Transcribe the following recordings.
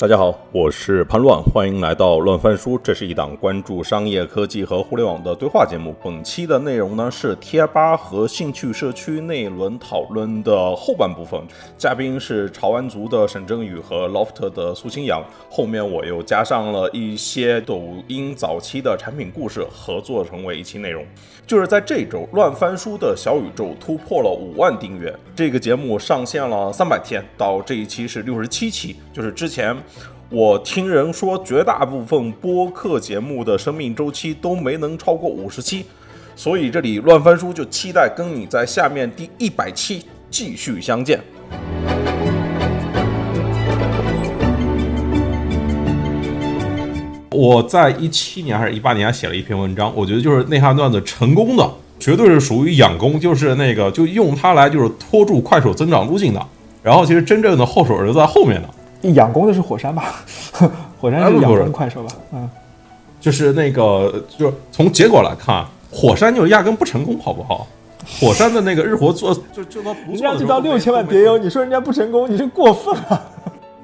大家好，我是潘乱，欢迎来到乱翻书。这是一档关注商业科技和互联网的对话节目。本期的内容呢是贴吧和兴趣社区那一轮讨论的后半部分，嘉宾是潮玩族的沈正宇和 Loft 的苏清扬。后面我又加上了一些抖音早期的产品故事，合作成为一期内容。就是在这周，乱翻书的小宇宙突破了五万订阅。这个节目上线了三百天，到这一期是六十七期，就是之前。我听人说，绝大部分播客节目的生命周期都没能超过五十期，所以这里乱翻书就期待跟你在下面第一百期继续相见。我在一七年还是一八年写了一篇文章，我觉得就是内涵段子成功的，绝对是属于养功，就是那个就用它来就是拖住快手增长路径的。然后其实真正的后手是在后面的。养功的是火山吧？火山是养功快手吧？嗯，就是那个，就是从结果来看，火山就压根不成功，好不好？火山的那个日活做就就到不做，人家到六千万叠油，你说人家不成功，你是过分了。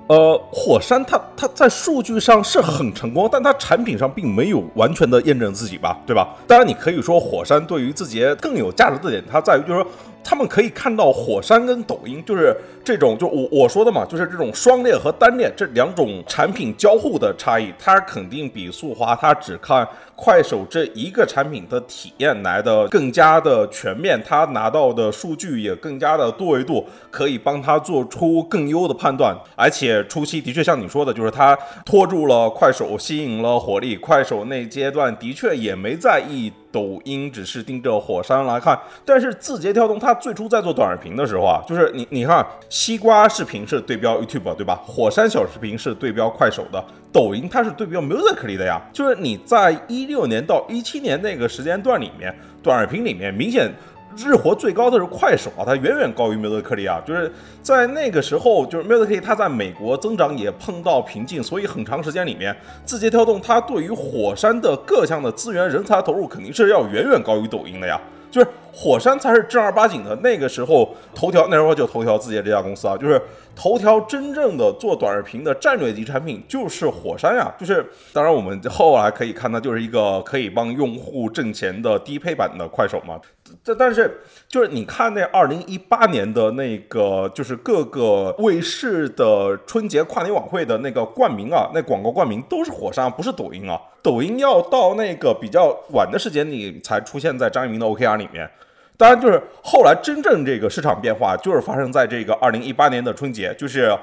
呃，火山它它在数据上是很成功，但它产品上并没有完全的验证自己吧？对吧？当然，你可以说火山对于字节更有价值的点，它在于就是说。他们可以看到火山跟抖音就是这种，就我我说的嘛，就是这种双链和单链这两种产品交互的差异，它肯定比速滑它只看快手这一个产品的体验来的更加的全面，它拿到的数据也更加的多维度，可以帮他做出更优的判断。而且初期的确像你说的，就是它拖住了快手，吸引了火力，快手那阶段的确也没在意。抖音只是盯着火山来看，但是字节跳动它最初在做短视频的时候啊，就是你你看，西瓜视频是对标 YouTube 对吧？火山小视频是对标快手的，抖音它是对标 Musical.ly 的呀。就是你在一六年到一七年那个时间段里面，短视频里面明显。日活最高的是快手啊，它远远高于 m u s i c a l y 啊，就是在那个时候，就是 m u s i c a l y 它在美国增长也碰到瓶颈，所以很长时间里面，字节跳动它对于火山的各项的资源、人才投入肯定是要远远高于抖音的呀，就是火山才是正儿八经的那个时候，头条那时候就头条字节这家公司啊，就是头条真正的做短视频的战略级产品就是火山呀，就是当然我们后来可以看到，就是一个可以帮用户挣钱的低配版的快手嘛。这但是就是你看那二零一八年的那个就是各个卫视的春节跨年晚会的那个冠名啊，那广告冠名都是火山，不是抖音啊。抖音要到那个比较晚的时间你才出现在张一鸣的 OKR 里面。当然，就是后来真正这个市场变化就是发生在这个二零一八年的春节，就是。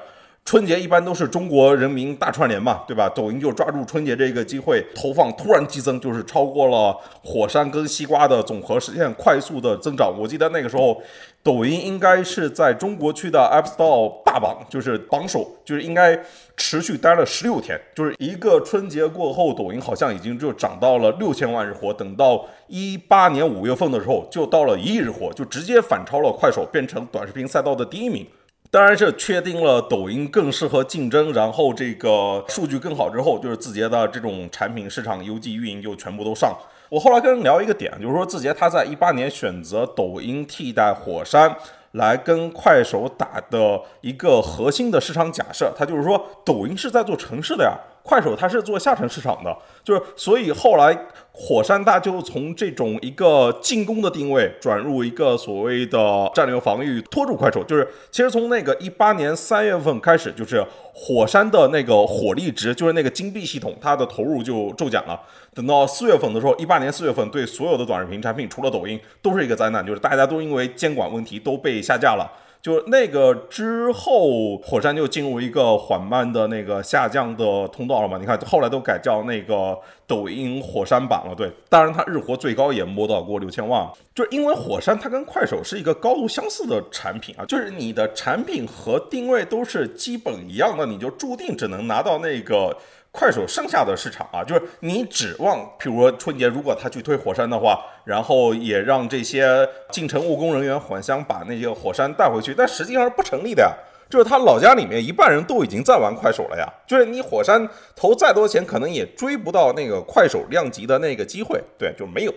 春节一般都是中国人民大串联嘛，对吧？抖音就抓住春节这个机会，投放突然激增，就是超过了火山跟西瓜的总和，实现快速的增长。我记得那个时候，抖音应该是在中国区的 App Store 霸榜，就是榜首，就是应该持续待了十六天。就是一个春节过后，抖音好像已经就涨到了六千万日活，等到一八年五月份的时候，就到了一亿日活，就直接反超了快手，变成短视频赛道的第一名。当然是确定了抖音更适合竞争，然后这个数据更好之后，就是字节的这种产品市场 UG 运营就全部都上。我后来跟人聊一个点，就是说字节它在一八年选择抖音替代火山来跟快手打的一个核心的市场假设，它就是说抖音是在做城市的呀。快手它是做下沉市场的，就是所以后来火山大就从这种一个进攻的定位转入一个所谓的战略防御，拖住快手。就是其实从那个一八年三月份开始，就是火山的那个火力值，就是那个金币系统，它的投入就骤减了。等到四月份的时候，一八年四月份对所有的短视频产品，除了抖音，都是一个灾难，就是大家都因为监管问题都被下架了。就那个之后，火山就进入一个缓慢的那个下降的通道了嘛？你看，后来都改叫那个抖音火山版了。对，当然它日活最高也摸到过六千万。就是因为火山它跟快手是一个高度相似的产品啊，就是你的产品和定位都是基本一样的，你就注定只能拿到那个。快手剩下的市场啊，就是你指望，譬如说春节如果他去推火山的话，然后也让这些进城务工人员返乡把那些火山带回去，但实际上是不成立的呀。就是他老家里面一半人都已经在玩快手了呀。就是你火山投再多钱，可能也追不到那个快手量级的那个机会。对，就没有。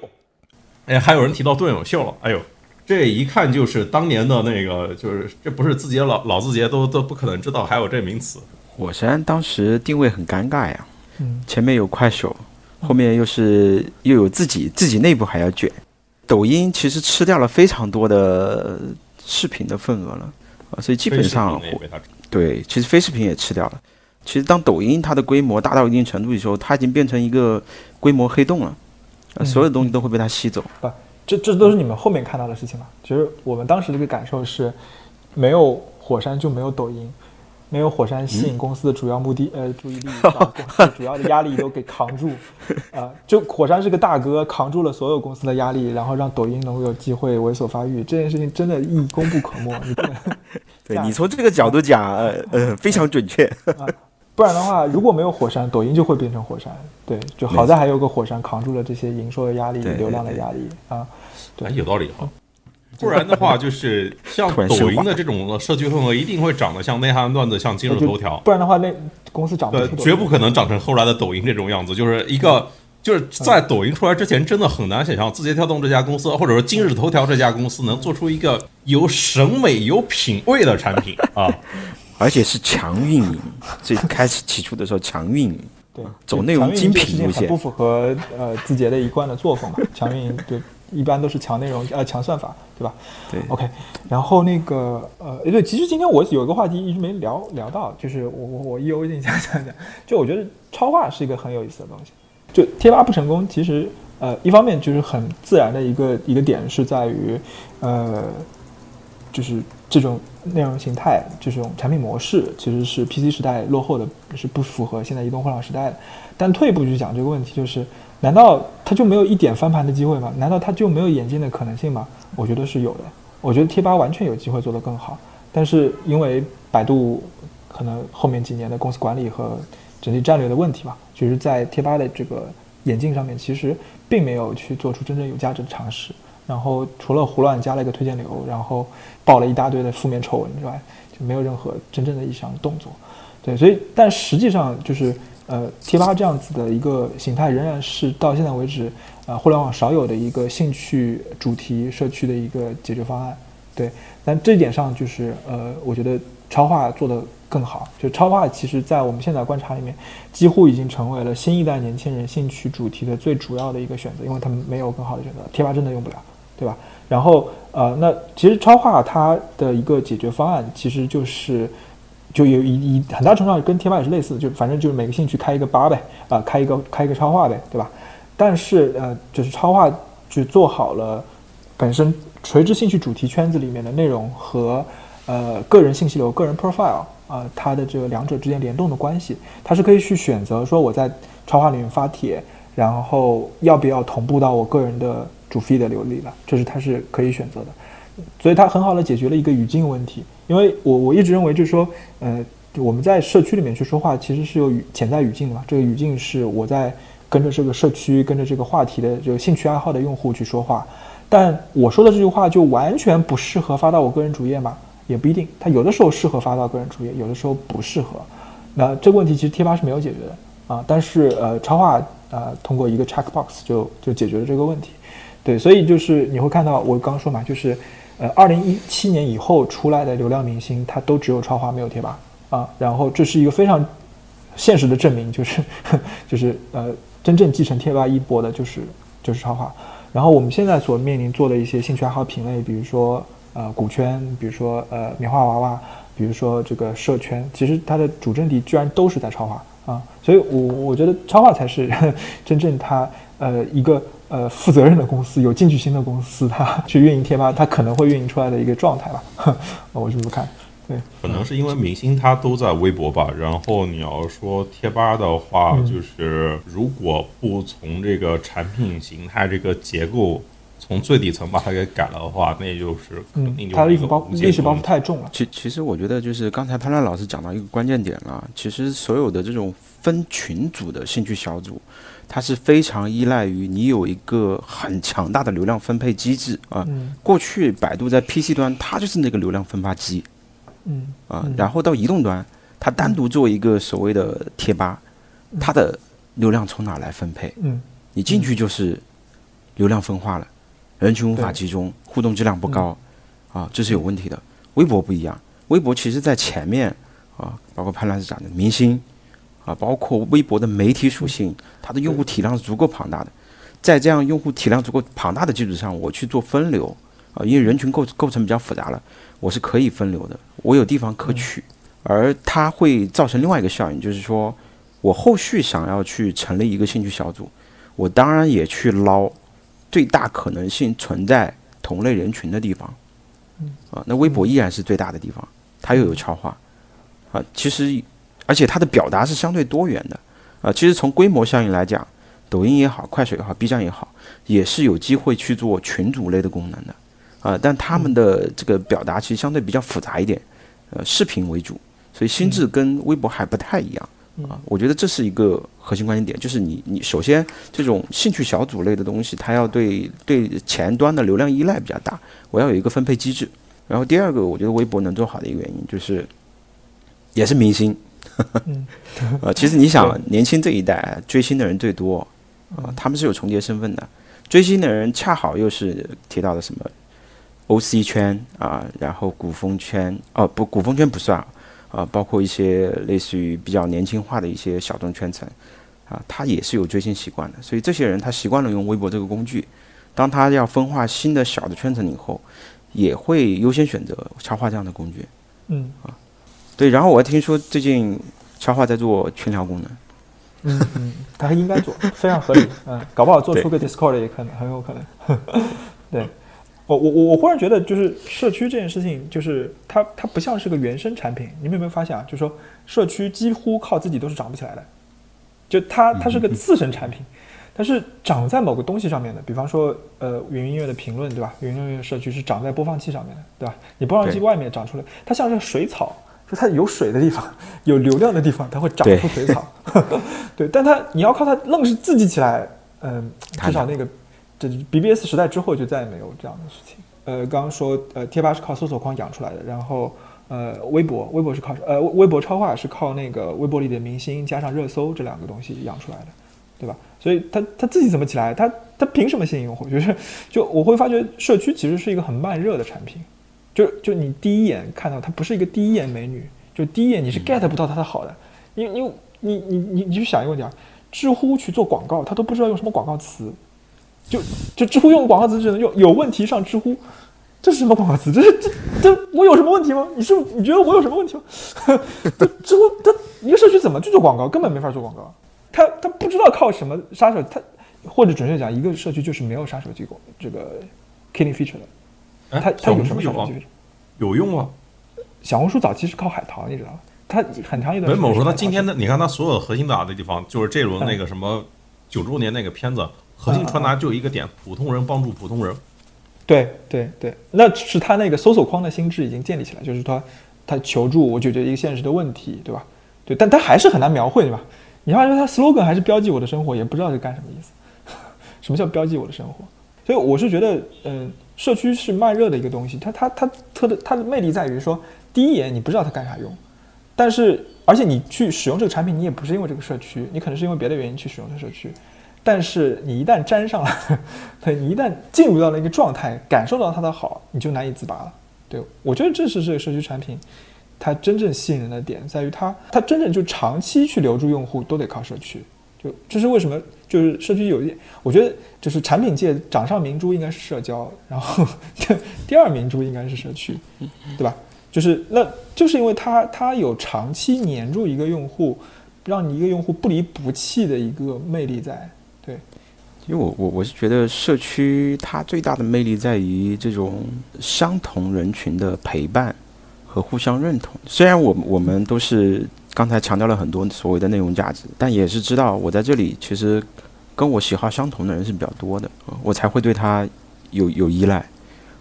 哎，还有人提到段永秀了。哎呦，这一看就是当年的那个，就是这不是字节老老字节都都不可能知道还有这名词。火山当时定位很尴尬呀，嗯，前面有快手，后面又是又有自己自己内部还要卷，抖音其实吃掉了非常多的视频的份额了啊，所以基本上火对，其实非视频也吃掉了。其实当抖音它的规模大到一定程度的时候，它已经变成一个规模黑洞了，啊，所有东西都会被它吸走。不，这这都是你们后面看到的事情嘛？其实我们当时这个感受是，没有火山就没有抖音。没有火山吸引公司的主要目的，呃，注意力，把公司主要的压力都给扛住，啊，就火山是个大哥，扛住了所有公司的压力，然后让抖音能够有机会猥琐发育，这件事情真的意义功不可没。你不能，对你从这个角度讲，呃呃，非常准确。不然的话，如果没有火山，抖音就会变成火山。对，就好在还有个火山扛住了这些营收的压力、流量的压力啊。对，有道理哈。不然的话，就是像抖音的这种社区氛围，一定会长得像内涵段子，像今日头条。不然的话，那公司长对，绝不可能长成后来的抖音这种样子。就是一个，就是在抖音出来之前，真的很难想象字节跳动这家公司，或者说今日头条这家公司能做出一个有审美、有品位的产品 啊！而且是强运营，最开始起初的时候强运营，对，走内容精品路线，不符合呃字节的一贯的作风嘛？强运营对。一般都是强内容，呃，强算法，对吧？对，OK。然后那个，呃，对，其实今天我有一个话题一直没聊聊到，就是我我我意犹未尽想讲讲。就我觉得超话是一个很有意思的东西。就贴吧不成功，其实呃，一方面就是很自然的一个一个点是在于，呃，就是这种内容形态，这种产品模式其实是 PC 时代落后的，是不符合现在移动互联网时代的。但退一步去讲这个问题，就是。难道他就没有一点翻盘的机会吗？难道他就没有演进的可能性吗？我觉得是有的。我觉得贴吧完全有机会做得更好，但是因为百度可能后面几年的公司管理和整体战略的问题吧，就是在贴吧的这个演进上面，其实并没有去做出真正有价值的尝试。然后除了胡乱加了一个推荐流，然后爆了一大堆的负面丑闻之外，就没有任何真正的意义上的动作。对，所以但实际上就是。呃，贴吧这样子的一个形态，仍然是到现在为止，呃，互联网少有的一个兴趣主题社区的一个解决方案。对，但这一点上，就是呃，我觉得超话做得更好。就超话，其实在我们现在观察里面，几乎已经成为了新一代年轻人兴趣主题的最主要的一个选择，因为他们没有更好的选择。贴吧真的用不了，对吧？然后，呃，那其实超话它的一个解决方案，其实就是。就有一一很大程度上跟贴吧也是类似的，就反正就是每个兴趣开一个吧呗，啊，开一个开一个超话呗，对吧？但是呃，就是超话就做好了本身垂直兴趣主题圈子里面的内容和呃个人信息流、个人 profile 啊，它的这个两者之间联动的关系，它是可以去选择说我在超话里面发帖，然后要不要同步到我个人的主 feed 的流里了，这是它是可以选择的，所以它很好的解决了一个语境问题。因为我我一直认为，就是说，呃，我们在社区里面去说话，其实是有语潜在语境的嘛。这个语境是我在跟着这个社区、跟着这个话题的这个兴趣爱好的用户去说话。但我说的这句话就完全不适合发到我个人主页嘛？也不一定。它有的时候适合发到个人主页，有的时候不适合。那这个问题其实贴吧是没有解决的啊。但是呃，超话呃通过一个 checkbox 就就解决了这个问题。对，所以就是你会看到我刚刚说嘛，就是。呃，二零一七年以后出来的流量明星，他都只有超话没有贴吧啊。然后这是一个非常现实的证明，就是 就是呃，真正继承贴吧衣钵的就是就是超话。然后我们现在所面临做的一些兴趣爱好品类，比如说呃股圈，比如说呃棉花娃娃，比如说这个社圈，其实它的主阵地居然都是在超话啊。所以我我觉得超话才是 真正它呃一个。呃，负责任的公司，有进取心的公司，它去运营贴吧，它可能会运营出来的一个状态吧。我这么看，对，可能是因为明星他都在微博吧。然后你要说贴吧的话，就是如果不从这个产品形态这个结构从最底层把它给改了的话，那就是肯定就它的历史包历史包袱太重了。其其实我觉得就是刚才潘乱老师讲到一个关键点了，其实所有的这种分群组的兴趣小组。它是非常依赖于你有一个很强大的流量分配机制啊。过去百度在 PC 端，它就是那个流量分发机。嗯。啊，然后到移动端，它单独做一个所谓的贴吧，它的流量从哪来分配？嗯。你进去就是流量分化了，人群无法集中，互动质量不高，啊，这是有问题的。微博不一样，微博其实在前面啊，包括潘老师讲的明星啊，包括微博的媒体属性，它的用户体量是足够庞大的。在这样用户体量足够庞大的基础上，我去做分流啊，因为人群构构成比较复杂了，我是可以分流的，我有地方可取。而它会造成另外一个效应，就是说我后续想要去成立一个兴趣小组，我当然也去捞最大可能性存在同类人群的地方。啊，那微博依然是最大的地方，它又有超话，啊，其实而且它的表达是相对多元的，啊，其实从规模效应来讲，抖音也好，快手也好，B 站也好，也是有机会去做群组类的功能的，啊，但他们的这个表达其实相对比较复杂一点，呃，视频为主。所以心智跟微博还不太一样啊，我觉得这是一个核心关键点，就是你你首先这种兴趣小组类的东西，它要对对前端的流量依赖比较大，我要有一个分配机制。然后第二个，我觉得微博能做好的一个原因就是，也是明星，呃，其实你想，年轻这一代追星的人最多啊，他们是有重叠身份的，追星的人恰好又是提到的什么 OC 圈啊，然后古风圈哦不，古风圈不算。啊，包括一些类似于比较年轻化的一些小众圈层，啊，他也是有追星习惯的，所以这些人他习惯了用微博这个工具，当他要分化新的小的圈层以后，也会优先选择超话这样的工具。嗯，啊，对，然后我还听说最近超话在做群聊功能。嗯嗯，他应该做，非常合理。嗯，搞不好做出个 Discord 也可能很有可能。对。我我我我忽然觉得，就是社区这件事情，就是它它不像是个原生产品。你们有没有发现啊？就是说，社区几乎靠自己都是长不起来的，就它它是个次生产品，它是长在某个东西上面的。比方说，呃，云音乐的评论，对吧？云音乐社区是长在播放器上面的，对吧？你播放器外面长出来，它像是水草，就它有水的地方，有流量的地方，它会长出水草。对，但它你要靠它愣是自己起来，嗯，至少那个。这 BBS 时代之后就再也没有这样的事情。呃，刚刚说，呃，贴吧是靠搜索框养出来的，然后，呃，微博，微博是靠，呃，微博超话是靠那个微博里的明星加上热搜这两个东西养出来的，对吧？所以它它自己怎么起来？它它凭什么吸引用户？就是，就我会发觉社区其实是一个很慢热的产品，就就你第一眼看到她不是一个第一眼美女，就第一眼你是 get 不到她的好的。你你你你你你去想一个问题啊，知乎去做广告，他都不知道用什么广告词。就就知乎用广告词只能用有问题上知乎，这是什么广告词？这是这这我有什么问题吗？你是你觉得我有什么问题吗？知乎它一个社区怎么去做广告？根本没法做广告。他他不知道靠什么杀手，他或者准确讲，一个社区就是没有杀手机构这个 killing feature 的。他他有什么用啊？有用啊？小红书早期是靠海淘，你知道吗？它很长一段。没某说他今天的，你看他所有核心打的地方，就是这轮那个什么九周年那个片子。核心传达就一个点：普通人帮助普通人。对对对，那是他那个搜索框的心智已经建立起来，就是他他求助我解决一个现实的问题，对吧？对，但他还是很难描绘，对吧？你发现他 slogan 还是标记我的生活，也不知道是干什么意思。什么叫标记我的生活？所以我是觉得，嗯，社区是慢热的一个东西，它它它特的它的魅力在于说，第一眼你不知道它干啥用，但是而且你去使用这个产品，你也不是因为这个社区，你可能是因为别的原因去使用这个社区。但是你一旦粘上了，对你一旦进入到了一个状态，感受到它的好，你就难以自拔了。对我觉得这是这个社区产品，它真正吸引人的点在于它，它真正就长期去留住用户都得靠社区。就这是为什么？就是社区有一点，我觉得就是产品界掌上明珠应该是社交，然后 第二明珠应该是社区，对吧？就是那就是因为它它有长期黏住一个用户，让你一个用户不离不弃的一个魅力在。对，因为我我我是觉得社区它最大的魅力在于这种相同人群的陪伴和互相认同。虽然我我们都是刚才强调了很多所谓的内容价值，但也是知道我在这里其实跟我喜好相同的人是比较多的，我才会对它有有依赖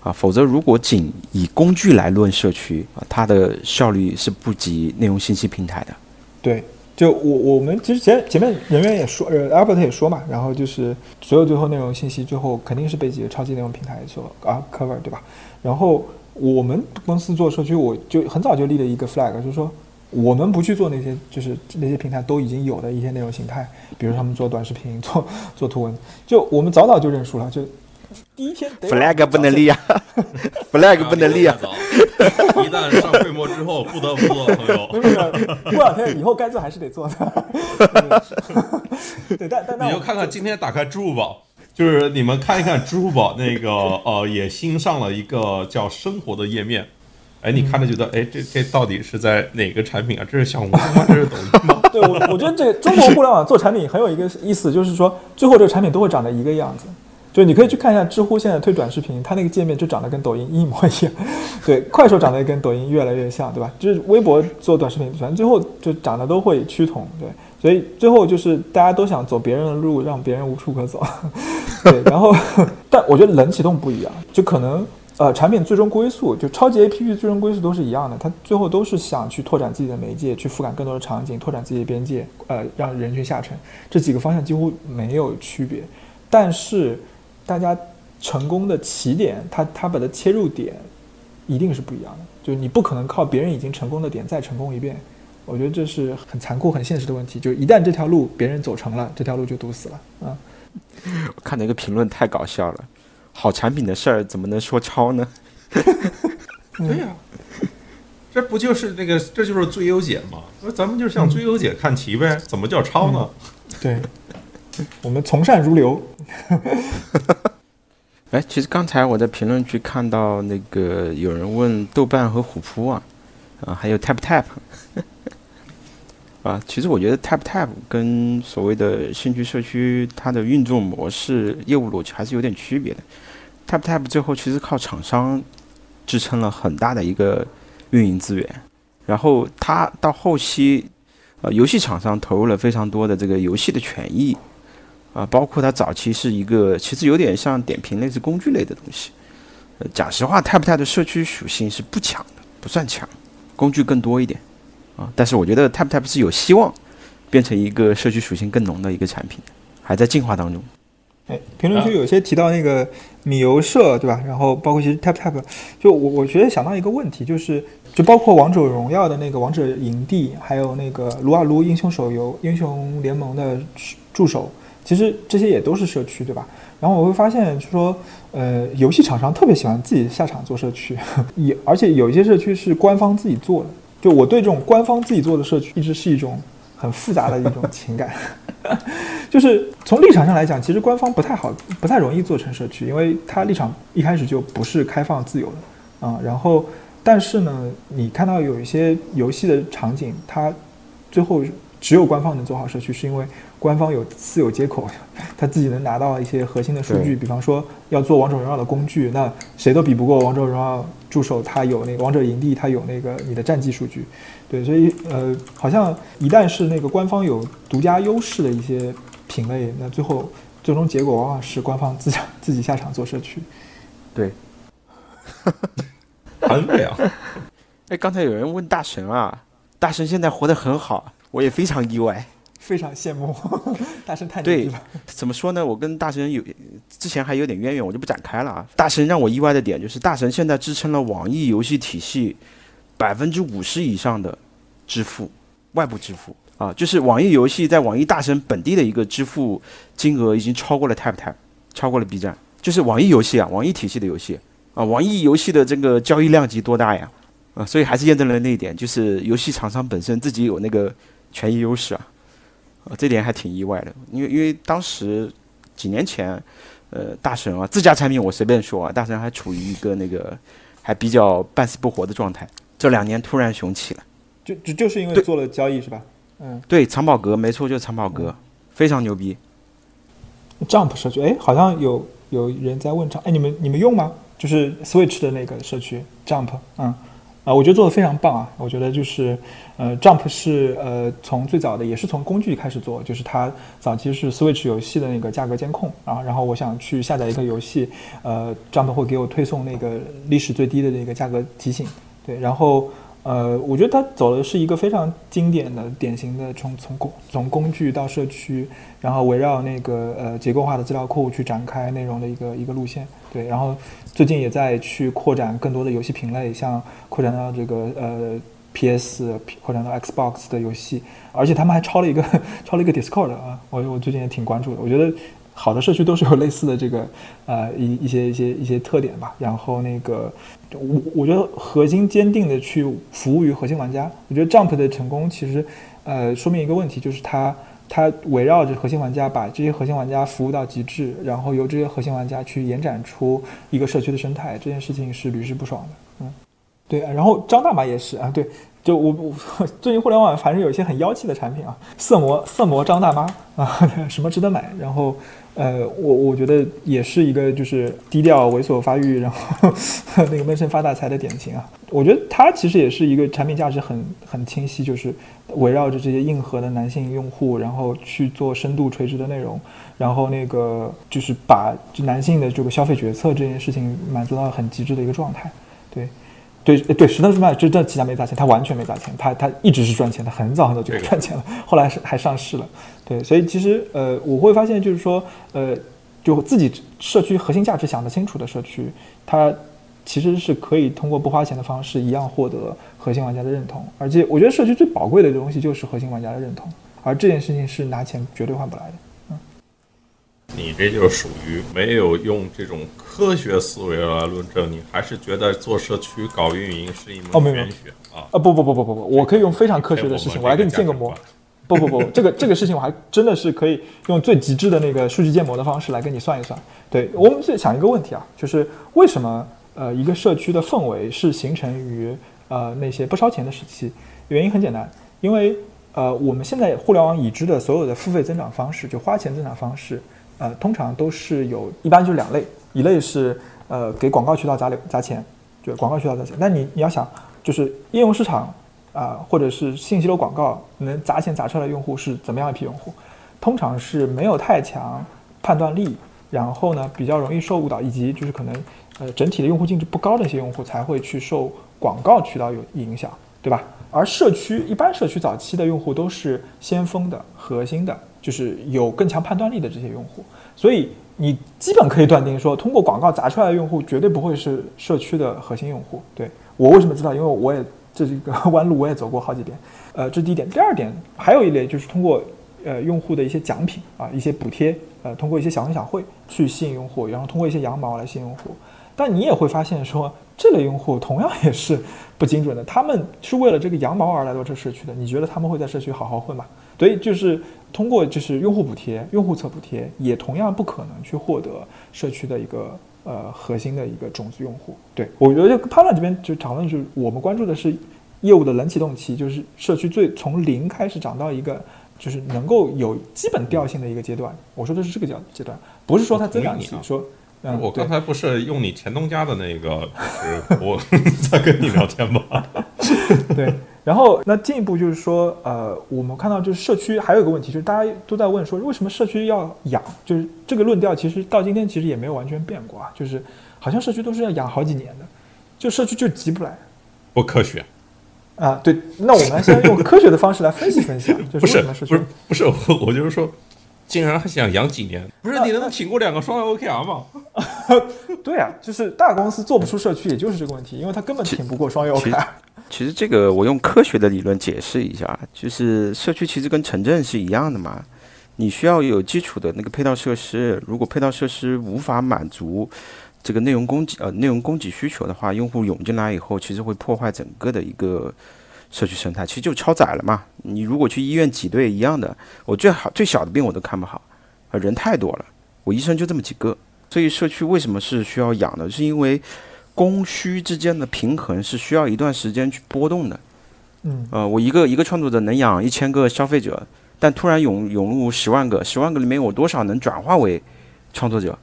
啊。否则如果仅以工具来论社区啊，它的效率是不及内容信息平台的。对。就我我们其实前前面人员也说，呃，Albert 也说嘛，然后就是所有最后内容信息最后肯定是被几个超级内容平台所啊 cover，对吧？然后我们公司做社区，我就很早就立了一个 flag，就是说我们不去做那些就是那些平台都已经有的一些内容形态，比如他们做短视频、做做图文，就我们早早就认输了，就第一天 flag 不能立啊，flag 不能立啊。一旦上规模之后，不得不做，朋友。没有没有，过两天以后该做还是得做的。对，但但你就看看今天打开支付宝，就是你们看一看支付宝那个呃，也新上了一个叫生活的页面。哎，你看着觉得，哎，这这到底是在哪个产品啊？这是小红书吗？这是抖音吗？对，我我觉得这个中国互联网做产品很有一个意思，就是说最后这个产品都会长得一个样子。就你可以去看一下知乎现在推短视频，它那个界面就长得跟抖音一模一样。对，快手长得跟抖音越来越像，对吧？就是微博做短视频，反正最后就长得都会趋同。对，所以最后就是大家都想走别人的路，让别人无处可走。对，然后但我觉得冷启动不一样，就可能呃产品最终归宿，就超级 APP 最终归宿都是一样的，它最后都是想去拓展自己的媒介，去覆盖更多的场景，拓展自己的边界，呃，让人群下沉，这几个方向几乎没有区别，但是。大家成功的起点，它它把它切入点一定是不一样的，就是你不可能靠别人已经成功的点再成功一遍。我觉得这是很残酷、很现实的问题。就一旦这条路别人走成了，这条路就堵死了啊！我看那个评论太搞笑了，好产品的事儿怎么能说抄呢？对呀，这不就是那个，这就是最优解吗？那咱们就是向最优解看齐呗。怎么叫抄呢？对。我们从善如流。哎，其实刚才我在评论区看到那个有人问豆瓣和虎扑啊，啊，还有 TapTap，啊，其实我觉得 TapTap 跟所谓的兴趣社区它的运作模式、业务逻辑还是有点区别的。TapTap 最后其实靠厂商支撑了很大的一个运营资源，然后它到后期，呃，游戏厂商投入了非常多的这个游戏的权益。啊，包括它早期是一个，其实有点像点评类似工具类的东西。呃，讲实话，TapTap 的社区属性是不强的，不算强，工具更多一点。啊，但是我觉得 TapTap 是有希望变成一个社区属性更浓的一个产品，还在进化当中。哎，评论区有些提到那个米游社，对吧？然后包括其实 TapTap，就我我觉得想到一个问题，就是就包括王者荣耀的那个王者营地，还有那个撸啊撸英雄手游、英雄联盟的助手。其实这些也都是社区，对吧？然后我会发现，就说，呃，游戏厂商特别喜欢自己下场做社区，也而且有一些社区是官方自己做的。就我对这种官方自己做的社区，一直是一种很复杂的一种情感。就是从立场上来讲，其实官方不太好，不太容易做成社区，因为它立场一开始就不是开放自由的啊。然后，但是呢，你看到有一些游戏的场景，它最后只有官方能做好社区，是因为。官方有私有接口，他自己能拿到一些核心的数据，比方说要做王者荣耀的工具，那谁都比不过王者荣耀助手，他有那个王者营地，他有那个你的战绩数据，对，所以呃，好像一旦是那个官方有独家优势的一些品类，那最后最终结果往往是官方自自己下场做社区，对，很美啊！哎，刚才有人问大神啊，大神现在活得很好，我也非常意外。非常羡慕 大神太牛逼了。怎么说呢？我跟大神有之前还有点渊源，我就不展开了啊。大神让我意外的点就是，大神现在支撑了网易游戏体系百分之五十以上的支付，外部支付啊，就是网易游戏在网易大神本地的一个支付金额已经超过了 TapTap，超过了 B 站。就是网易游戏啊，网易体系的游戏啊，网易游戏的这个交易量级多大呀？啊，所以还是验证了那一点，就是游戏厂商本身自己有那个权益优势啊。啊，这点还挺意外的，因为因为当时几年前，呃，大神啊，自家产品我随便说啊，大神还处于一个那个还比较半死不活的状态，这两年突然雄起了，就就就是因为做了交易是吧？嗯，对，藏宝阁没错，就是藏宝阁，非常牛逼。Jump 社区，哎，好像有有人在问哎，你们你们用吗？就是 Switch 的那个社区 Jump，嗯。啊，我觉得做的非常棒啊！我觉得就是，呃，Jump 是呃从最早的也是从工具开始做，就是它早期是 Switch 游戏的那个价格监控啊，然后我想去下载一个游戏，呃，Jump 会给我推送那个历史最低的那个价格提醒，对，然后。呃，我觉得他走的是一个非常经典的、典型的从从工从工具到社区，然后围绕那个呃结构化的资料库去展开内容的一个一个路线。对，然后最近也在去扩展更多的游戏品类，像扩展到这个呃 PS，扩展到 Xbox 的游戏，而且他们还抄了一个 抄了一个 Discord 啊，我我最近也挺关注的。我觉得好的社区都是有类似的这个呃一一些一些一些特点吧。然后那个我我觉得核心坚定的去服务于核心玩家。我觉得 Jump 的成功其实呃说明一个问题，就是它它围绕着核心玩家，把这些核心玩家服务到极致，然后由这些核心玩家去延展出一个社区的生态。这件事情是屡试不爽的。嗯，对。然后张大马也是啊，对。就我我最近互联网反正有一些很妖气的产品啊，色魔色魔张大妈啊，什么值得买？然后呃，我我觉得也是一个就是低调猥琐发育，然后 那个闷声发大财的典型啊。我觉得它其实也是一个产品价值很很清晰，就是围绕着这些硬核的男性用户，然后去做深度垂直的内容，然后那个就是把男性的这个消费决策这件事情满足到很极致的一个状态，对。对，对，石头是卖就这几家没砸钱，他完全没砸钱，他他一直是赚钱的，很早很早就赚钱了，后来是还上市了。对，所以其实呃，我会发现就是说，呃，就自己社区核心价值想得清楚的社区，它其实是可以通过不花钱的方式一样获得核心玩家的认同，而且我觉得社区最宝贵的东西就是核心玩家的认同，而这件事情是拿钱绝对换不来的。你这就属于没有用这种科学思维来论证，你还是觉得做社区搞运营是一门玄学啊？啊不不不不不不，我可以用非常科学的事情，我来给你建个模。不不不，这个这个事情我还真的是可以用最极致的那个数据建模的方式来跟你算一算。对我们是想一个问题啊，就是为什么呃一个社区的氛围是形成于呃那些不烧钱的时期？原因很简单，因为呃我们现在互联网已知的所有的付费增长方式，就花钱增长方式。呃，通常都是有一般就是两类，一类是呃给广告渠道砸流砸钱，就广告渠道砸钱。但你你要想，就是应用市场啊，或者是信息流广告能砸钱砸出来的用户是怎么样一批用户？通常是没有太强判断力，然后呢比较容易受误导，以及就是可能呃整体的用户净值不高的一些用户才会去受广告渠道有影响，对吧？而社区一般社区早期的用户都是先锋的核心的。就是有更强判断力的这些用户，所以你基本可以断定说，通过广告砸出来的用户绝对不会是社区的核心用户。对我为什么知道？因为我也这是一个 弯路，我也走过好几遍。呃，这是第一点。第二点，还有一类就是通过呃用户的一些奖品啊，一些补贴，呃，通过一些小恩小惠去吸引用户，然后通过一些羊毛来吸引用户。但你也会发现说，这类用户同样也是不精准的，他们是为了这个羊毛而来到这社区的。你觉得他们会在社区好好混吗？所以就是通过就是用户补贴、用户侧补贴，也同样不可能去获得社区的一个呃核心的一个种子用户。对我觉得潘乱这边就讨论就是我们关注的是业务的冷启动期，就是社区最从零开始涨到一个就是能够有基本调性的一个阶段。我说的是这个阶阶段，不是说它增长期。说，嗯我刚才不是用你前东家的那个，就是我 在跟你聊天吗？对。然后，那进一步就是说，呃，我们看到就是社区还有一个问题，就是大家都在问说，为什么社区要养？就是这个论调其实到今天其实也没有完全变过啊，就是好像社区都是要养好几年的，就社区就急不来，不科学啊。对，那我们先用科学的方式来分析分析，就是为什么社区不是不是我我就是说。竟然还想养几年？不是你能挺过两个双 OKR 吗？对啊，就是大公司做不出社区，也就是这个问题，因为它根本挺不过双 OKR。其实这个我用科学的理论解释一下，就是社区其实跟城镇是一样的嘛，你需要有基础的那个配套设施，如果配套设施无法满足这个内容供给呃内容供给需求的话，用户涌进来以后，其实会破坏整个的一个。社区生态其实就超载了嘛。你如果去医院挤兑一样的，我最好最小的病我都看不好，啊人太多了，我医生就这么几个。所以社区为什么是需要养的？是因为供需之间的平衡是需要一段时间去波动的。嗯，呃，我一个一个创作者能养一千个消费者，但突然涌涌入十万个，十万个里面有多少能转化为创作者？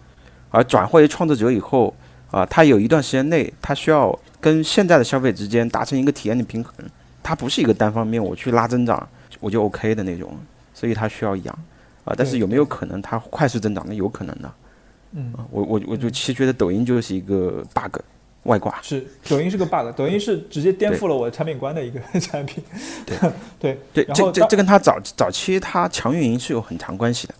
而转化为创作者以后，啊，他有一段时间内，他需要跟现在的消费之间达成一个体验的平衡。它不是一个单方面，我去拉增长我就 OK 的那种，所以它需要养啊。但是有没有可能它快速增长？那有可能的。嗯，我我我就其实觉得抖音就是一个 bug 外挂。是，抖音是个 bug，抖音是直接颠覆了我的产品观的一个 产品。对对 对，这这这跟它早早期它强运营是有很长关系的。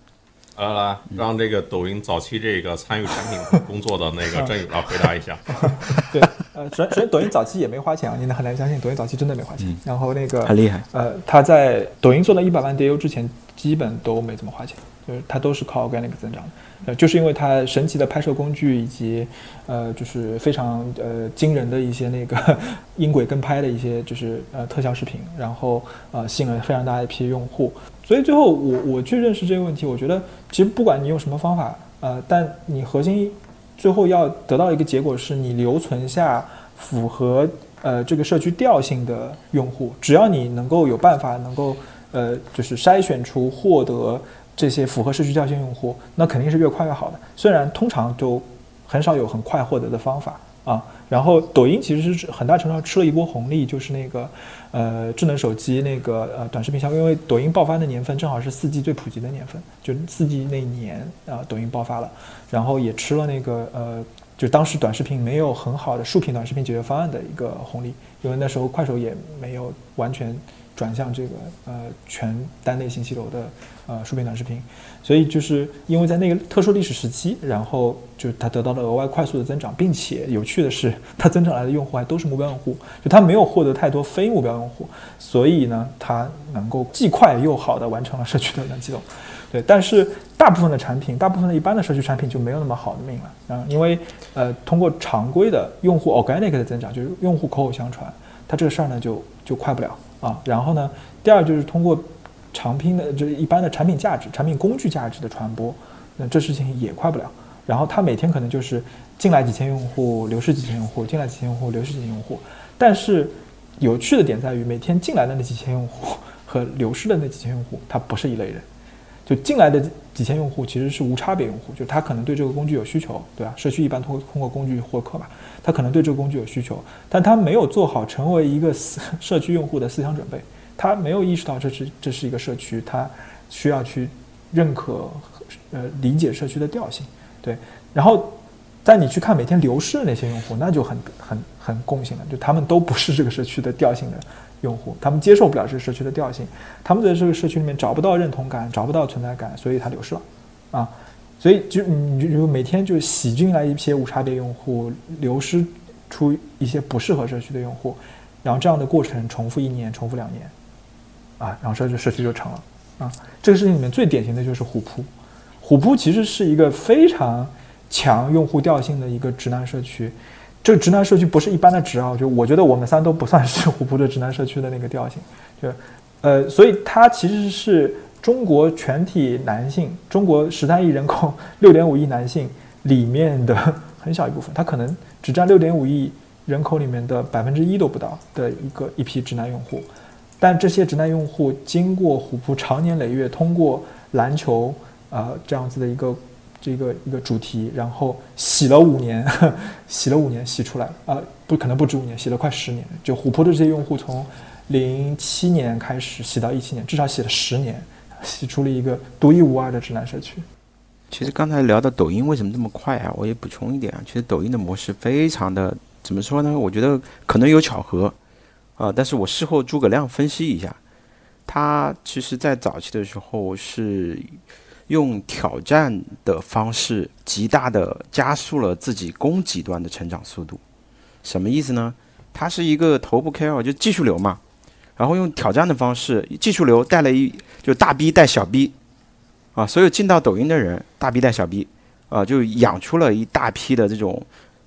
来来，让这个抖音早期这个参与产品工作的那个郑宇来回答一下。对，呃，首首先抖音早期也没花钱啊，你很难相信，抖音早期真的没花钱。然后那个很厉害。呃，他在抖音做了一百万 DAU 之前，基本都没怎么花钱。它都是靠 organic 增长的。呃，就是因为它神奇的拍摄工具以及呃，就是非常呃惊人的一些那个 音轨跟拍的一些就是呃特效视频，然后呃吸引了非常大一批用户。所以最后我我去认识这个问题，我觉得其实不管你用什么方法，呃，但你核心最后要得到一个结果是你留存下符合呃这个社区调性的用户，只要你能够有办法能够呃就是筛选出获得。这些符合社区调性用户，那肯定是越快越好的。虽然通常就很少有很快获得的方法啊。然后抖音其实是很大程度上吃了一波红利，就是那个呃智能手机那个呃短视频消费，因为抖音爆发的年份正好是四 G 最普及的年份，就四 G 那年啊抖音爆发了，然后也吃了那个呃就当时短视频没有很好的竖屏短视频解决方案的一个红利，因为那时候快手也没有完全。转向这个呃全单类信息流的呃竖屏短视频，所以就是因为在那个特殊历史时期，然后就它得到了额外快速的增长，并且有趣的是，它增长来的用户还都是目标用户，就它没有获得太多非目标用户，所以呢，它能够既快又好的完成了社区的人机动。对，但是大部分的产品，大部分的一般的社区产品就没有那么好的命了啊，因为呃通过常规的用户 organic 的增长，就是用户口口相传，它这个事儿呢就就快不了。啊，然后呢，第二就是通过长拼的，就是一般的产品价值、产品工具价值的传播，那这事情也快不了。然后他每天可能就是进来几千用户，流失几千用户，进来几千用户，流失几千用户。但是有趣的点在于，每天进来的那几千用户 和流失的那几千用户，他不是一类人。就进来的几千用户其实是无差别用户，就他可能对这个工具有需求，对吧？社区一般通过通过工具获客嘛，他可能对这个工具有需求，但他没有做好成为一个社区用户的思想准备，他没有意识到这是这是一个社区，他需要去认可呃理解社区的调性，对。然后在你去看每天流失的那些用户，那就很很很共性了，就他们都不是这个社区的调性的。用户他们接受不了这个社区的调性，他们在这个社区里面找不到认同感，找不到存在感，所以他流失了，啊，所以就你就每天就洗进来一些无差别用户，流失出一些不适合社区的用户，然后这样的过程重复一年，重复两年，啊，然后社区社区就成了，啊，这个事情里面最典型的就是虎扑，虎扑其实是一个非常强用户调性的一个直男社区。这个直男社区不是一般的直啊，就我觉得我们三都不算是虎扑的直男社区的那个调性，就，呃，所以它其实是中国全体男性，中国十三亿人口六点五亿男性里面的很小一部分，它可能只占六点五亿人口里面的百分之一都不到的一个一批直男用户，但这些直男用户经过虎扑长年累月，通过篮球啊这样子的一个。这个一个主题，然后洗了五年，洗了五年洗出来啊，不可能不止五年，洗了快十年。就虎扑的这些用户，从零七年开始洗到一七年，至少洗了十年，洗出了一个独一无二的直男社区。其实刚才聊到抖音为什么这么快啊？我也补充一点啊，其实抖音的模式非常的怎么说呢？我觉得可能有巧合啊，但是我事后诸葛亮分析一下，他其实在早期的时候是。用挑战的方式，极大的加速了自己供给端的成长速度。什么意思呢？它是一个头部 KOL，就技术流嘛。然后用挑战的方式，技术流带了一就大 B 带小 B，啊，所有进到抖音的人，大 B 带小 B，啊，就养出了一大批的这种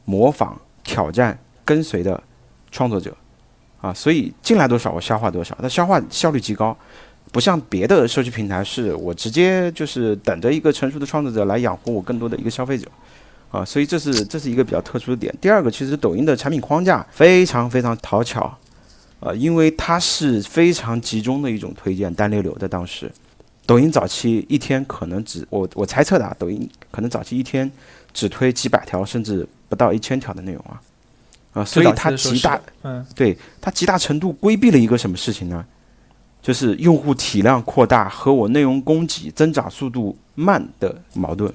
模仿、挑战、跟随的创作者，啊，所以进来多少我消化多少，它消化效率极高。不像别的社区平台，是我直接就是等着一个成熟的创作者来养活我更多的一个消费者，啊，所以这是这是一个比较特殊的点。第二个，其实抖音的产品框架非常非常讨巧，啊，因为它是非常集中的一种推荐单列流的。当时，抖音早期一天可能只我我猜测的啊，抖音可能早期一天只推几百条，甚至不到一千条的内容啊，啊，所以它极大，嗯，对它极大程度规避了一个什么事情呢？就是用户体量扩大和我内容供给增长速度慢的矛盾，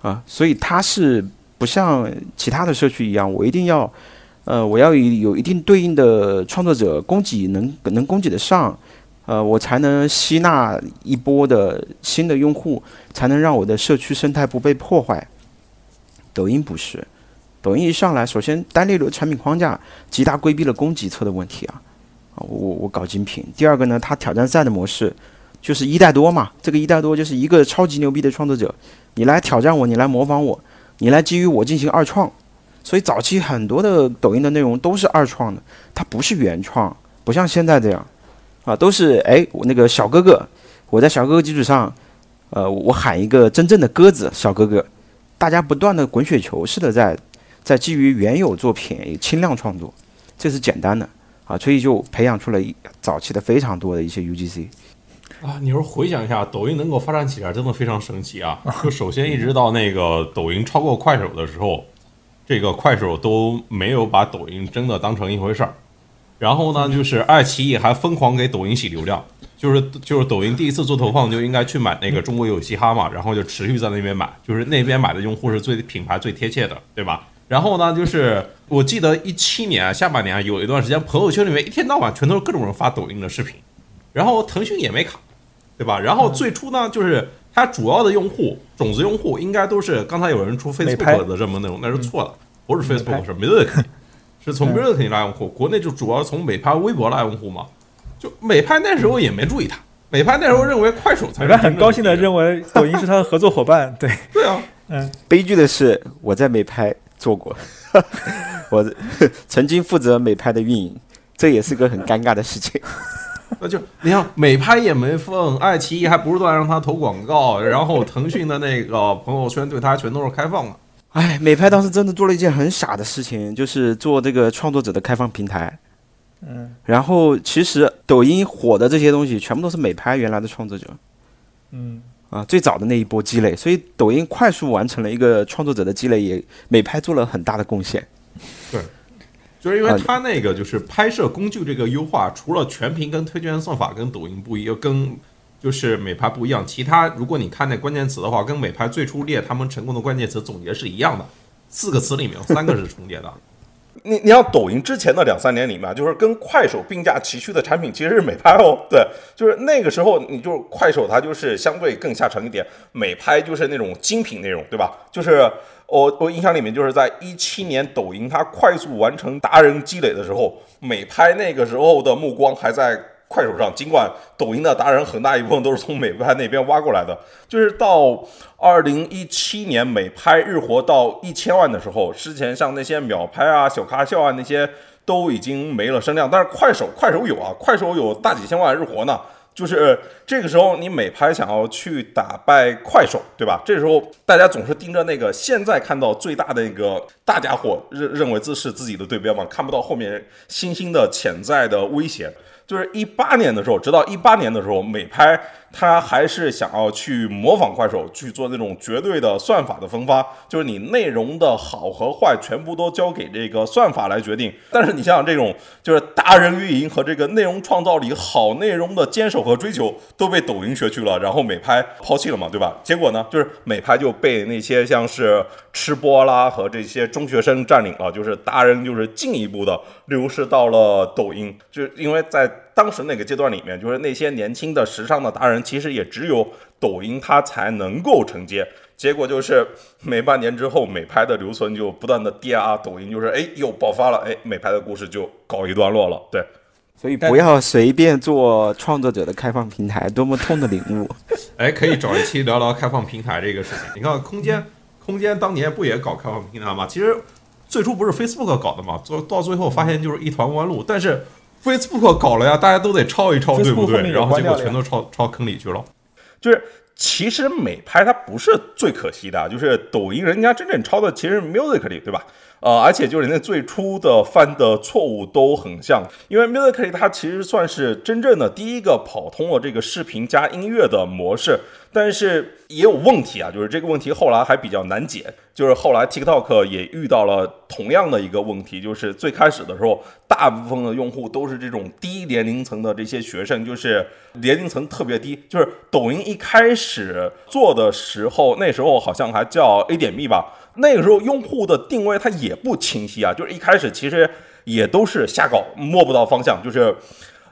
啊，所以它是不像其他的社区一样，我一定要，呃，我要有一定对应的创作者供给能能供给得上，呃，我才能吸纳一波的新的用户，才能让我的社区生态不被破坏。抖音不是，抖音一上来，首先单列流产品框架极大规避了供给侧的问题啊。我我搞精品。第二个呢，它挑战赛的模式就是一代多嘛。这个一代多就是一个超级牛逼的创作者，你来挑战我，你来模仿我，你来基于我进行二创。所以早期很多的抖音的内容都是二创的，它不是原创，不像现在这样，啊，都是哎，我那个小哥哥，我在小哥哥基础上，呃，我喊一个真正的鸽子小哥哥，大家不断的滚雪球似的在在基于原有作品轻量创作，这是简单的啊，所以就培养出了一早期的非常多的一些 UGC。啊，你说回想一下，抖音能够发展起来真的非常神奇啊！就首先一直到那个抖音超过快手的时候。这个快手都没有把抖音真的当成一回事儿，然后呢，就是爱奇艺还疯狂给抖音洗流量，就是就是抖音第一次做投放就应该去买那个中国有嘻哈嘛，然后就持续在那边买，就是那边买的用户是最品牌最贴切的，对吧？然后呢，就是我记得一七年下半年有一段时间，朋友圈里面一天到晚全都是各种人发抖音的视频，然后腾讯也没卡，对吧？然后最初呢，就是。它主要的用户种子用户应该都是刚才有人出 Facebook 的热门内容，那是错的，不是 Facebook 是 m i r c 是从 m i r c 拉用户。国内就主要从美拍、微博拉用户嘛。就美拍那时候也没注意它，美拍那时候认为快手才是。很高兴的认为抖音是他的合作伙伴，对 对啊，嗯。悲剧的是我在美拍做过，我曾经负责美拍的运营，这也是个很尴尬的事情。那就你看，美拍也没封，爱奇艺还不是断让他投广告，然后腾讯的那个朋友圈对他全都是开放的。哎，美拍当时真的做了一件很傻的事情，就是做这个创作者的开放平台。嗯。然后其实抖音火的这些东西，全部都是美拍原来的创作者。嗯。啊，最早的那一波积累，所以抖音快速完成了一个创作者的积累，也美拍做了很大的贡献。对。就是因为它那个就是拍摄工具这个优化，除了全屏跟推荐算法跟抖音不一样，跟就是美拍不一样，其他如果你看那关键词的话，跟美拍最初列他们成功的关键词总结是一样的，四个词里面有三个是重叠的。你你像抖音之前的两三年里面，就是跟快手并驾齐驱的产品其实是美拍哦，对，就是那个时候你就是快手它就是相对更下沉一点，美拍就是那种精品内容，对吧？就是。我我印象里面就是在一七年，抖音它快速完成达人积累的时候，美拍那个时候的目光还在快手上。尽管抖音的达人很大一部分都是从美拍那边挖过来的，就是到二零一七年，美拍日活到一千万的时候，之前像那些秒拍啊、小咖笑啊那些都已经没了声量，但是快手快手有啊，快手有大几千万日活呢。就是这个时候，你美拍想要去打败快手，对吧？这时候大家总是盯着那个现在看到最大的那个大家伙，认认为这是自己的对标嘛，看不到后面新兴的潜在的威胁。就是一八年的时候，直到一八年的时候，美拍他还是想要去模仿快手，去做那种绝对的算法的分发，就是你内容的好和坏全部都交给这个算法来决定。但是你像这种就是达人运营和这个内容创造里好内容的坚守和追求都被抖音学去了，然后美拍抛弃了嘛，对吧？结果呢，就是美拍就被那些像是吃播啦和这些中学生占领了，就是达人就是进一步的流失到了抖音，就因为在。当时那个阶段里面，就是那些年轻的时尚的达人，其实也只有抖音它才能够承接。结果就是每半年之后，美拍的留存就不断的跌啊，抖音就是哎又爆发了，哎美拍的故事就告一段落了。对，所以不要随便做创作者的开放平台，多么痛的领悟。哎，可以找一期聊聊开放平台这个事情。你看空间，空间当年不也搞开放平台吗？其实最初不是 Facebook 搞的嘛，做到最后发现就是一团弯路，但是。Facebook 搞了呀，大家都得抄一抄，对不对？然后结果全都抄抄坑里去了。就是其实美拍它不是最可惜的，就是抖音人家真正抄的其实 Musically，对吧？呃，而且就是那最初的犯的错误都很像，因为 Musically 它其实算是真正的第一个跑通了这个视频加音乐的模式，但是也有问题啊，就是这个问题后来还比较难解，就是后来 TikTok 也遇到了同样的一个问题，就是最开始的时候，大部分的用户都是这种低年龄层的这些学生，就是年龄层特别低，就是抖音一开始做的时候，那时候好像还叫 A 点 B 吧。那个时候用户的定位它也不清晰啊，就是一开始其实也都是瞎搞，摸不到方向。就是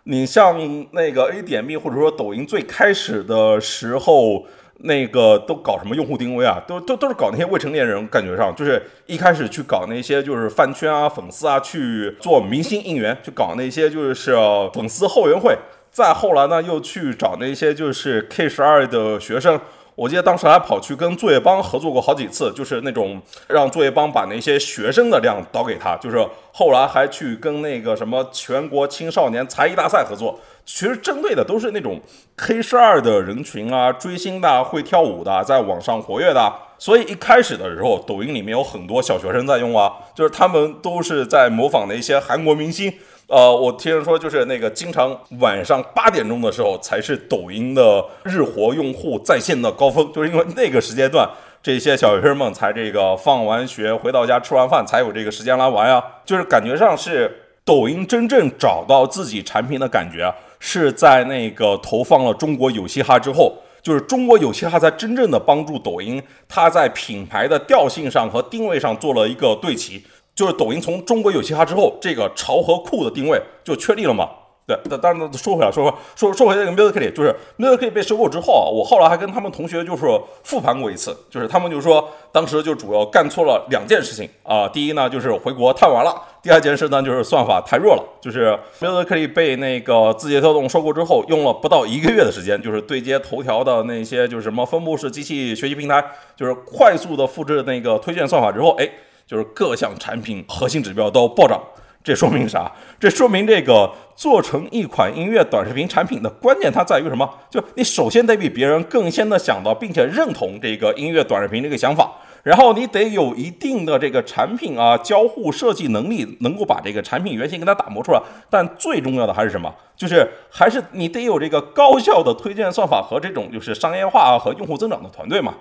你像那个 A 点 B 或者说抖音最开始的时候，那个都搞什么用户定位啊？都都都是搞那些未成年人，感觉上就是一开始去搞那些就是饭圈啊、粉丝啊，去做明星应援，去搞那些就是粉丝后援会。再后来呢，又去找那些就是 K 十二的学生。我记得当时还跑去跟作业帮合作过好几次，就是那种让作业帮把那些学生的量导给他。就是后来还去跟那个什么全国青少年才艺大赛合作，其实针对的都是那种 K 十二的人群啊，追星的、会跳舞的，在网上活跃的。所以一开始的时候，抖音里面有很多小学生在用啊，就是他们都是在模仿那些韩国明星。呃，我听人说，就是那个经常晚上八点钟的时候才是抖音的日活用户在线的高峰，就是因为那个时间段，这些小学生们才这个放完学回到家吃完饭才有这个时间来玩呀。就是感觉上是抖音真正找到自己产品的感觉，是在那个投放了中国有嘻哈之后，就是中国有嘻哈才真正的帮助抖音，它在品牌的调性上和定位上做了一个对齐。就是抖音从中国有嘻哈之后，这个潮和酷的定位就确立了嘛？对，但当然说回来，说说说回那个 Musically，就是 Musically 被收购之后啊，我后来还跟他们同学就是复盘过一次，就是他们就说当时就主要干错了两件事情啊，第一呢就是回国太晚了，第二件事呢就是算法太弱了，就是 Musically 被那个字节跳动收购之后，用了不到一个月的时间，就是对接头条的那些就是什么分布式机器学习平台，就是快速的复制那个推荐算法之后，哎。就是各项产品核心指标都暴涨，这说明啥？这说明这个做成一款音乐短视频产品的关键，它在于什么？就你首先得比别人更先的想到并且认同这个音乐短视频这个想法，然后你得有一定的这个产品啊交互设计能力，能够把这个产品原型给它打磨出来。但最重要的还是什么？就是还是你得有这个高效的推荐算法和这种就是商业化和用户增长的团队嘛。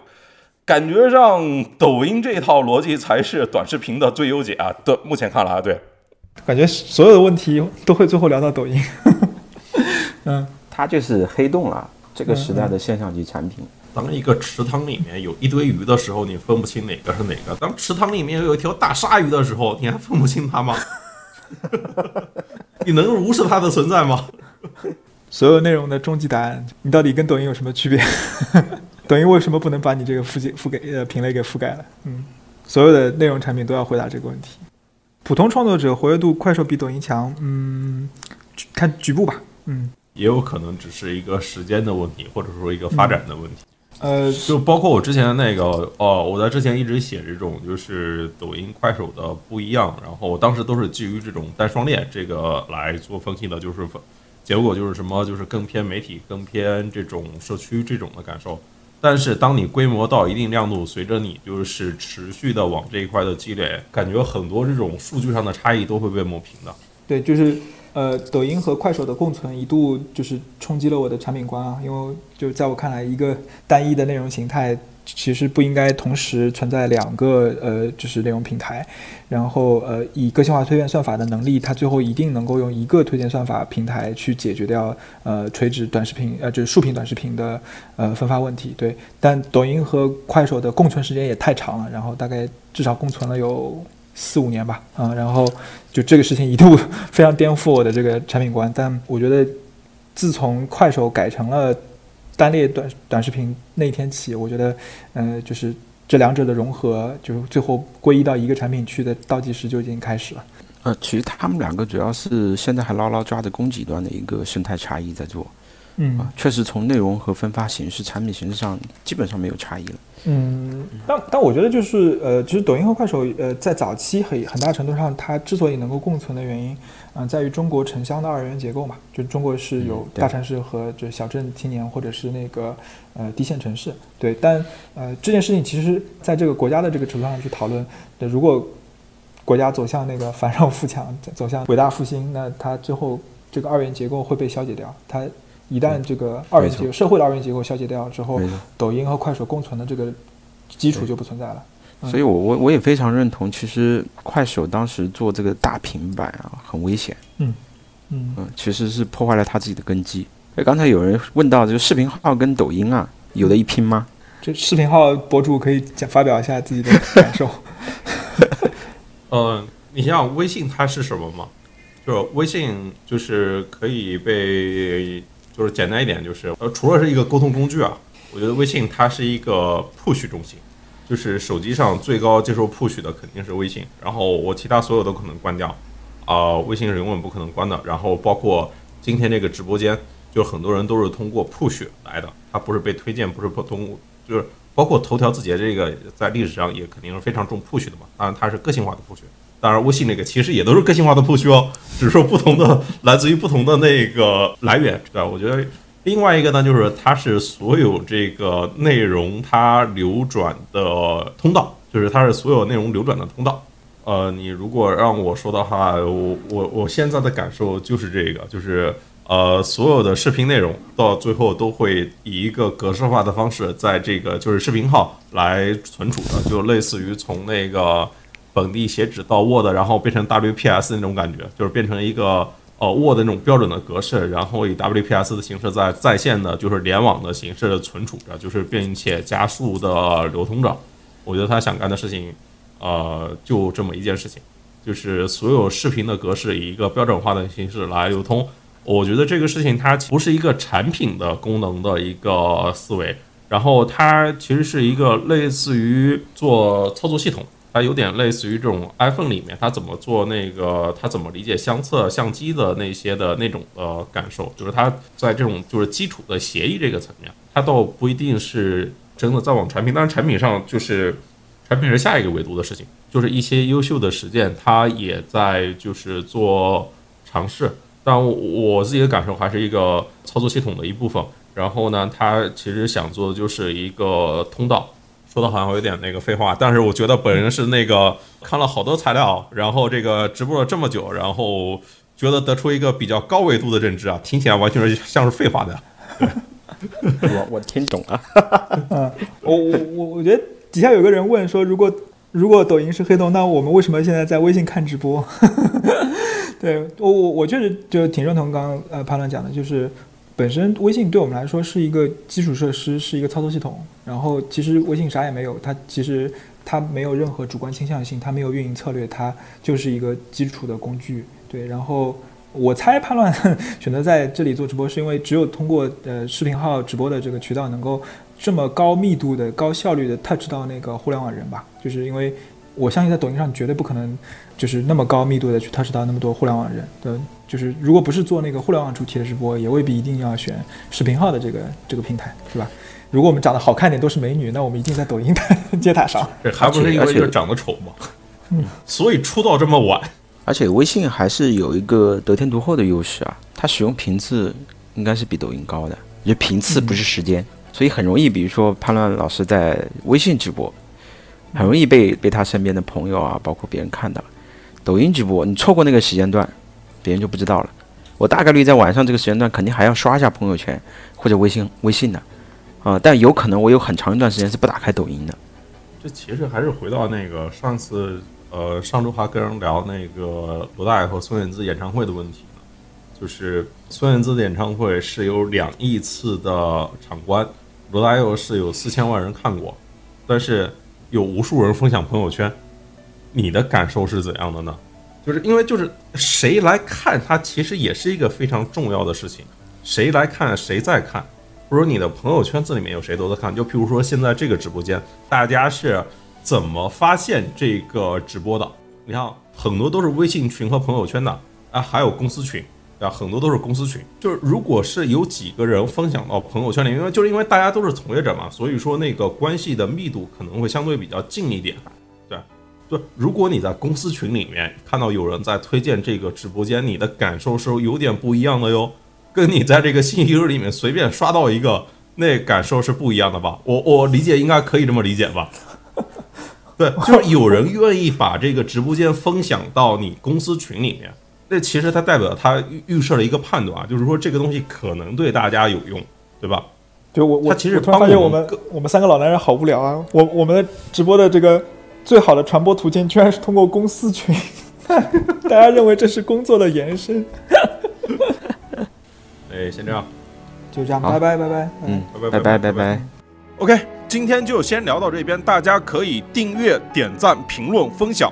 感觉上，抖音这套逻辑才是短视频的最优解啊！对，目前看来，对，感觉所有的问题都会最后聊到抖音。嗯，它就是黑洞了，这个时代的现象级产品。当一个池塘里面有一堆鱼的时候，你分不清哪个是哪个；当池塘里面有一条大鲨鱼的时候，你还分不清它吗？你能无视它的存在吗？所有内容的终极答案，你到底跟抖音有什么区别？抖音为什么不能把你这个覆盖覆盖呃品类给覆盖了？嗯，所有的内容产品都要回答这个问题。普通创作者活跃度，快手比抖音强？嗯，看局部吧。嗯，也有可能只是一个时间的问题，或者说一个发展的问题。呃，就包括我之前的那个哦，我在之前一直写这种就是抖音、快手的不一样，然后我当时都是基于这种单双链这个来做分析的，就是结果就是什么，就是更偏媒体、更偏这种社区这种的感受。但是，当你规模到一定亮度，随着你就是持续的往这一块的积累，感觉很多这种数据上的差异都会被抹平的。对，就是呃，抖音和快手的共存一度就是冲击了我的产品观啊，因为就在我看来，一个单一的内容形态。其实不应该同时存在两个呃，就是内容平台，然后呃，以个性化推荐算法的能力，它最后一定能够用一个推荐算法平台去解决掉呃垂直短视频呃就是竖屏短视频的呃分发问题。对，但抖音和快手的共存时间也太长了，然后大概至少共存了有四五年吧，啊，然后就这个事情一度 非常颠覆我的这个产品观。但我觉得自从快手改成了。单列短短视频那一天起，我觉得，呃，就是这两者的融合，就是最后归一到一个产品去的倒计时就已经开始了。呃，其实他们两个主要是现在还牢牢抓着供给端的一个生态差异在做。嗯，确实从内容和分发形式、产品形式上基本上没有差异了。嗯，但但我觉得就是呃，其实抖音和快手呃，在早期很很大程度上，它之所以能够共存的原因。嗯，在于中国城乡的二元结构嘛，就中国是有大城市和就小镇青年，或者是那个呃低线城市，对。但呃这件事情其实在这个国家的这个尺度上去讨论，如果国家走向那个繁荣富强，走向伟大复兴，那它最后这个二元结构会被消解掉。它一旦这个二元结构社会的二元结构消解掉之后，抖音和快手共存的这个基础就不存在了。所以，我我我也非常认同，其实快手当时做这个大平板啊，很危险。嗯嗯嗯，其实是破坏了他自己的根基。哎，刚才有人问到，这个视频号跟抖音啊，有的一拼吗？这视频号博主可以讲发表一下自己的感受。嗯，你想想微信它是什么吗？就是微信就是可以被，就是简单一点，就是呃，除了是一个沟通工具啊，我觉得微信它是一个 push 中心。就是手机上最高接受 push 的肯定是微信，然后我其他所有都可能关掉，啊，微信是永远不可能关的。然后包括今天这个直播间，就很多人都是通过 push 来的，它不是被推荐，不是通，就是包括头条字节这个在历史上也肯定是非常重 push 的嘛。当然它是个性化的 push，当然微信那个其实也都是个性化的 push 哦，只是说不同的来自于不同的那个来源，对吧？我觉得另外一个呢，就是它是所有这个内容它流转的通道，就是它是所有内容流转的通道。呃，你如果让我说的话，我我我现在的感受就是这个，就是呃，所有的视频内容到最后都会以一个格式化的方式，在这个就是视频号来存储的，就类似于从那个本地写纸到 Word，然后变成 WPS 那种感觉，就是变成一个呃 Word 那种标准的格式，然后以 WPS 的形式在在线的，就是联网的形式存储着，就是并且加速的流通着。我觉得他想干的事情。呃，就这么一件事情，就是所有视频的格式以一个标准化的形式来流通。我觉得这个事情它不是一个产品的功能的一个思维，然后它其实是一个类似于做操作系统，它有点类似于这种 iPhone 里面它怎么做那个，它怎么理解相册相机的那些的那种的感受，就是它在这种就是基础的协议这个层面，它倒不一定是真的在往产品，但是产品上就是。产品是下一个维度的事情，就是一些优秀的实践，它也在就是做尝试。但我自己的感受还是一个操作系统的一部分。然后呢，它其实想做的就是一个通道。说的好像有点那个废话，但是我觉得本人是那个看了好多材料，然后这个直播了这么久，然后觉得得出一个比较高维度的认知啊，听起来完全是像是废话的。我我听懂 了。我我我我觉得。底下有个人问说：“如果如果抖音是黑洞，那我们为什么现在在微信看直播？” 对我我我确实就挺认同刚刚呃潘乱讲的，就是本身微信对我们来说是一个基础设施，是一个操作系统。然后其实微信啥也没有，它其实它没有任何主观倾向性，它没有运营策略，它就是一个基础的工具。对，然后我猜叛乱 选择在这里做直播，是因为只有通过呃视频号直播的这个渠道能够。这么高密度的、高效率的 touch 到那个互联网人吧，就是因为我相信在抖音上绝对不可能，就是那么高密度的去 touch 到那么多互联网人。对，就是如果不是做那个互联网主题的直播，也未必一定要选视频号的这个这个平台，是吧？如果我们长得好看点都是美女，那我们一定在抖音的 接塔上。这还不是因为就是长得丑吗？嗯，所以出道这么晚。而且微信还是有一个得天独厚的优势啊，它使用频次应该是比抖音高的，就频次不是时间。所以很容易，比如说潘乱老师在微信直播，很容易被被他身边的朋友啊，包括别人看到。抖音直播，你错过那个时间段，别人就不知道了。我大概率在晚上这个时间段，肯定还要刷一下朋友圈或者微信微信的，啊，但有可能我有很长一段时间是不打开抖音的。这其实还是回到那个上次，呃，上周还跟人聊那个罗大佑和孙燕姿演唱会的问题呢，就是孙燕姿的演唱会是有两亿次的场观。罗大佑是有四千万人看过，但是有无数人分享朋友圈，你的感受是怎样的呢？就是因为就是谁来看他，其实也是一个非常重要的事情。谁来看，谁在看，或者你的朋友圈子里面有谁都在看。就譬如说现在这个直播间，大家是怎么发现这个直播的？你看很多都是微信群和朋友圈的啊，还有公司群。啊，很多都是公司群，就是如果是有几个人分享到朋友圈里，因为就是因为大家都是从业者嘛，所以说那个关系的密度可能会相对比较近一点。对，对，如果你在公司群里面看到有人在推荐这个直播间，你的感受是有点不一样的哟，跟你在这个信息流里面随便刷到一个，那感受是不一样的吧？我我理解应该可以这么理解吧？对，就是有人愿意把这个直播间分享到你公司群里面。这其实它代表它预预设了一个判断啊，就是说这个东西可能对大家有用，对吧？就我我其实突然发现我们我们三个老男人好无聊啊！我我们的直播的这个最好的传播途径居然是通过公司群，大家认为这是工作的延伸。哎，先这样，就这样，拜拜拜拜，嗯拜，拜拜拜拜。OK，今天就先聊到这边，大家可以订阅、点赞、评论、分享。